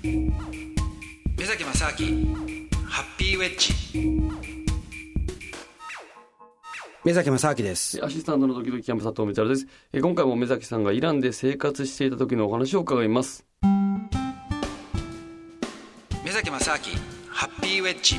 目崎正明ハッピーウェッジ。目崎正明です。アシスタントのドキドキキャンプ佐藤光です。え今回も目崎さんがイランで生活していた時のお話を伺います。目崎正明ハッピーウェッジ。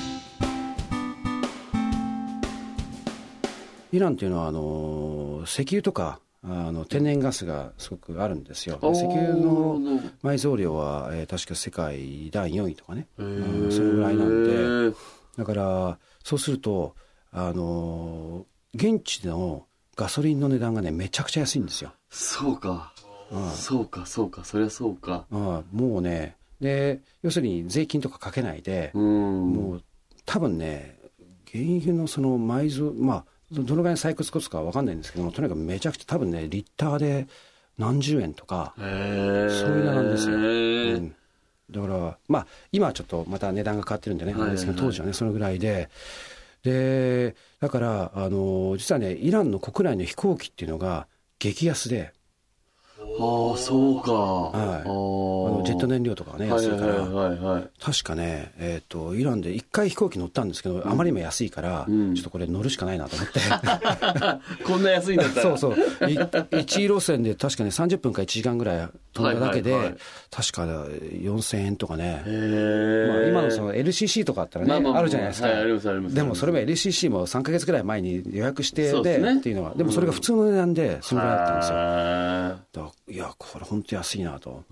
イランっていうのはあの石油とかあの天然ガスがすごくあるんですよ。石油の埋蔵量は、えー、確か世界第4位とかね、うん、それぐらいなんで。だからそうするとあの現地のガソリンの値段がねめちゃくちゃ安いんですよ。そうか、うん、そうかそうか。そりゃそうか。うん、もうねで要するに税金とかかけないで、うん、もう多分ね原油のその埋蔵まあどのぐらいの採掘コストか分かんないんですけどもとにかくめちゃくちゃ多分ねリッターで何十円とかそういう値段ですよ、うん、だからまあ今はちょっとまた値段が変わってるんでね、はいですけど当時はねそのぐらいで。でだからあの実はねイランの国内の飛行機っていうのが激安でああそうか、はい、あのジェット燃料とかね安いから、はいはい。はい、確かね、えーと、イランで一回飛行機乗ったんですけど、うん、あまりにも安いから、うん、ちょっとこれ乗るしかないなと思って。こんな安いんだったら。そうそう。1路線で確かね30分か1時間ぐらい飛んだだけで、はいはいはい、確か4000円とかね、まあ、今のその LCC とかあったらね、まあまあ、あるじゃないですか、はい、でもそれも LCC も3か月ぐらい前に予約してで、ね、っていうのはでもそれが普通の値段でそのぐらいだったんですよいやこれ本当安いなと。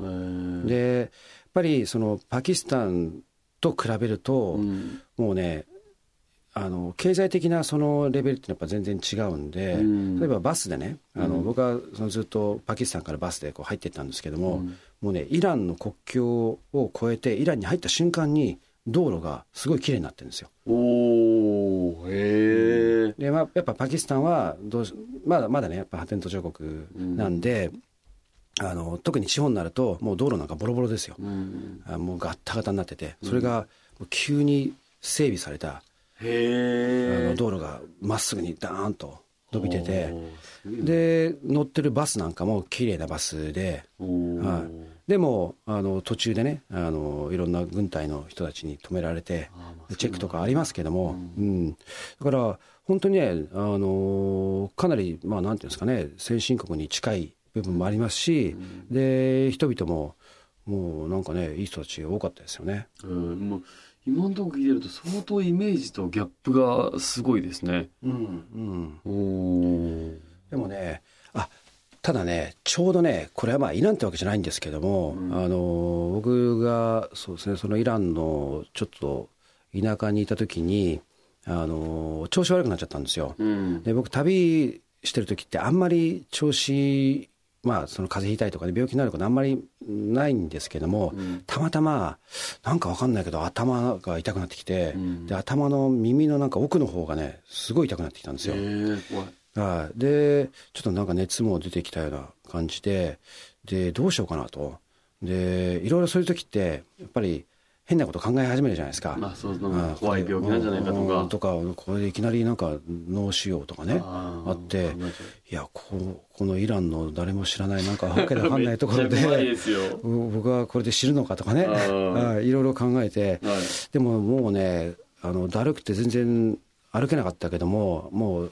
でやっぱりそのパキスタンと比べると、うん、もうねあの経済的なそのレベルってやっぱ全然違うんで、うん、例えばバスでねあの、うん、僕はそのずっとパキスタンからバスでこう入っていったんですけども、もうねイランの国境を越えてイランに入った瞬間に道路がすごい綺麗になってるんですよ。おへえ、で、まあ、やっぱパキスタンはどうまだまだねやっぱ発展途上国なんで、あの特に地方になるともう道路なんかボロボロですよ、うん、あもうガッタガタになっててそれが急に整備された、うん、あの道路がまっすぐにダーンと伸びててで乗ってるバスなんかも綺麗なバスで、はい、でもあの途中でねあのいろんな軍隊の人たちに止められてチェックとかありますけども、うん、うん、だから本当にねあのかなりまあなんていうんですかね先進国に近い部分もありますし、うん、で人々ももうなんかねいい人たち多かったですよね。うん、もう今のところ聞いてると相当イメージとギャップがすごいですね。うん、うん、でもねあただねちょうどねこれはまあイランってわけじゃないんですけども、うん、あの僕がそうですねそのイランのちょっと田舎にいた時にあの調子悪くなっちゃったんですよ。うん、で僕旅してる時ってあんまり調子まあ、その風邪ひいたりとかで病気になることあんまりないんですけども、うん、たまたまなんかわかんないけど頭が痛くなってきて、うん、で頭の耳のなんか奥の方がねすごい痛くなってきたんですよ。はい、でちょっとなんか熱も出てきたような感じででどうしようかなと。でいろいろそういう時ってやっぱり変なこと考え始めるじゃないですか。まあ、そう怖い病気なんじゃないかとか。とか、これでいきなりなんか脳腫瘍とかね、あって、いや、ここのイランの誰も知らないなんかわけわかんないところで、僕はこれで知るのかとかね、いろいろ考えて、はい、でももうね、あの、だるくて全然歩けなかったけども、もう、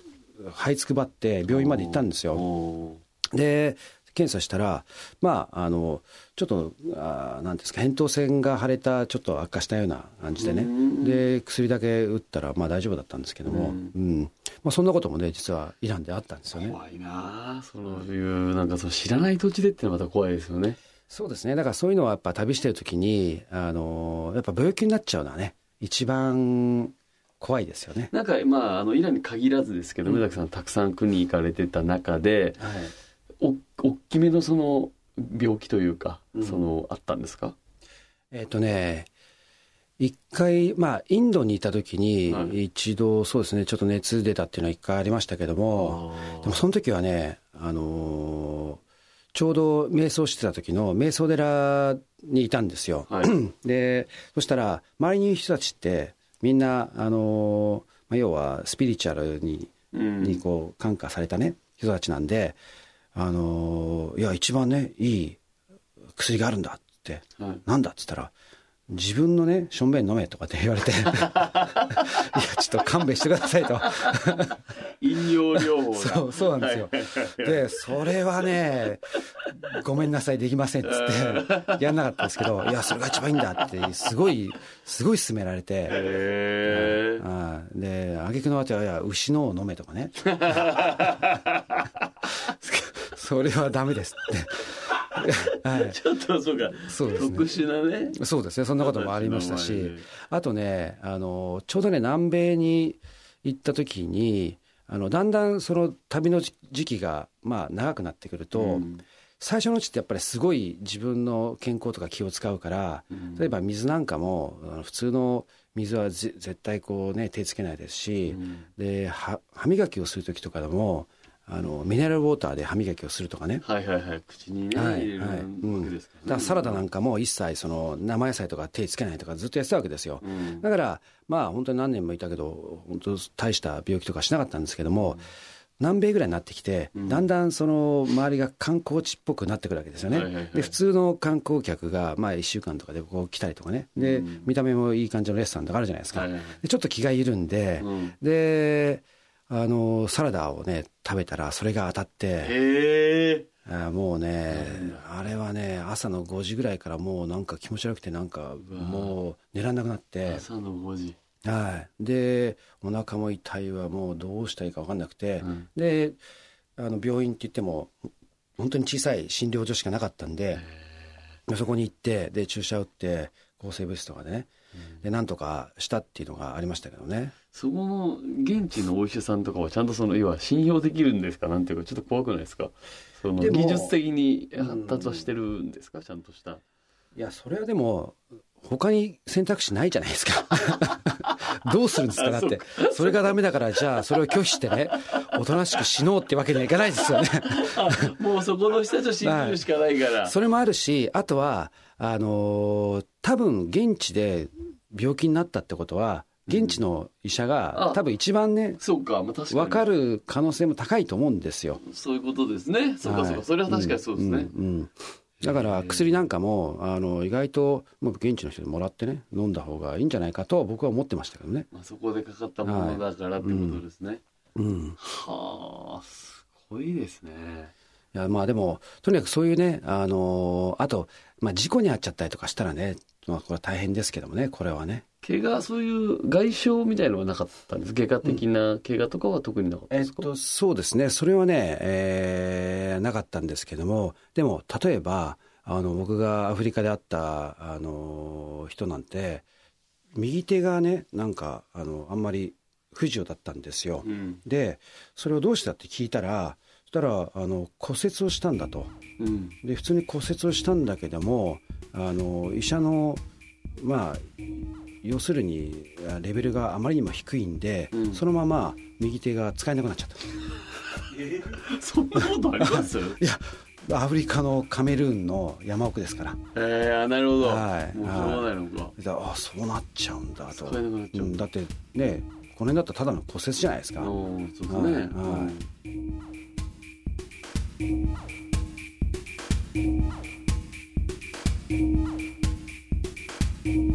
這いつくばって病院まで行ったんですよ。で、検査したら、まあ、あの、ちょっと、あなんですか、扁桃腺が腫れた、ちょっと悪化したような感じでね、で、薬だけ打ったら、まあ大丈夫だったんですけども、うん、うん、まあそんなこともね、実はイランであったんですよね。怖いなそういう、なんかそう知らない土地でってのはまた怖いですよね。そうですね。だからそういうのはやっぱ旅してる時に、あの、やっぱ病気になっちゃうのはね、一番怖いですよね。なんか、まあ、あの、イランに限らずですけど、目、うん、崎さんたくさん国行かれてた中で、はいきめのその病気というか、そのあったんですか？えっ、とね一回、まあ、インドにいた時に、一度、そうですね、ちょっと熱出たっていうのは一回ありましたけども、でもその時はね、あのー、ちょうど瞑想してた時の瞑想寺にいたんですよ。はい、で、そしたら、周りにいる人たちって、みんな、あのー、まあ、要はスピリチュアルに、にこう、感化されたね、人たちなんで、あのいや一番ねいい薬があるんだって、はい、なんだっつったら自分のね、しょんべん飲めとかって言われて。いや、ちょっと勘弁してくださいと。飲料療法そう、そうなんですよ。で、それはね、ごめんなさい、できませんっつって、やんなかったんですけど、いや、それが一番いいんだって、すごい、すごい勧められて、へあで、挙句の果ては、いや、牛のを飲めとかね。それはダメですって。はい、ちょっとそうか。そうです、ね、特殊なね。そうですね。そんなこともありましたし。あとねあのちょうどね南米に行った時にあのだんだんその旅の時期がまあ長くなってくると、うん、最初のうちってやっぱりすごい自分の健康とか気を使うから、うん、例えば水なんかも普通の水は絶対こうね手つけないですし、うん、で歯磨きをする時とかでもあのミネラルウォーターで歯磨きをすするとかね。はいはいはい。口にね、はいはい。うん、だからサラダなんかも一切その生野菜とか手つけないとかずっとやってたわけですよ、うん、だからまあ本当に何年もいたけど本当大した病気とかしなかったんですけども、うん、南米ぐらいになってきて、だんだんその周りが観光地っぽくなってくるわけですよね、はいはいはい、で普通の観光客がまあ1週間とかでこう来たりとかね。で、見た目もいい感じのレストランとかあるじゃないですか、はいはいはい、でちょっと気が緩んで、であのサラダをね食べたらそれが当たってあもうねあれはね朝の5時ぐらいからもうなんか気持ち悪くてなんかもう寝らんなくなって。朝の5時。はい。でお腹も痛いわもうどうしたらいいか分かんなくて、うん、であの病院って言っても本当に小さい診療所しかなかったんでそこに行ってで注射打って抗生物質とかでねでなんとかしたっていうのがありましたけどねそこの現地のお医者さんとかはちゃんとその要は信用できるんですか？なんていうかちょっと怖くないですか？その技術的に発達はしてるんですか、ちゃんとした。いやそれはでも他に選択肢ないじゃないですか。どうするんですか？だってそれがダメだからじゃあそれを拒否してねおとなしく死のうってわけにはいかないですよね。もうそこの人たちを信じるしかないから、はい、それもあるしあとはあのー、多分現地で病気になったってことは現地の医者が、多分一番ねそうか、まあ、確かに。分かる可能性も高いと思うんですよ。そういうことですね。そうかそうか、はい、それは確かにそうですね、うんうん。うんだから薬なんかもあの意外ともう現地の人にもらってね飲んだ方がいいんじゃないかと僕は思ってましたけどね、まあ、そこでかかったものだからってことですね、はい、うん、はあすごいですね。いやまあでもとにかくそういうねあのあと、まあ、事故に遭っちゃったりとかしたらねまあ、これは大変ですけどもね、これはね。怪我、そういう外傷みたいのはなかったんです？外科的な怪我とかは特になかったですか、うん、えっと、そうですね。それはね、えー、なかったんですけども、でも、例えば、あの、僕がアフリカで会った、あの、人なんて、右手がね、なんか、あの、あんまり不自由だったんですよ。うん、で、それをどうしたって聞いたら、そしたら、あの、骨折をしたんだと。うん、で、普通に骨折をしたんだけども、あの医者のまあ要するにレベルがあまりにも低いんで、うん、そのまま右手が使えなくなっちゃった。えー、そんなことあります？いやアフリカのカメルーンの山奥ですから。ええー、なるほど、はい、もうしうないのか、ああそうなっちゃうんだと。使えなくなっちゃう、うん、だってねこの辺だったらただの骨折じゃないですか。そうですね、はい、はい、うん。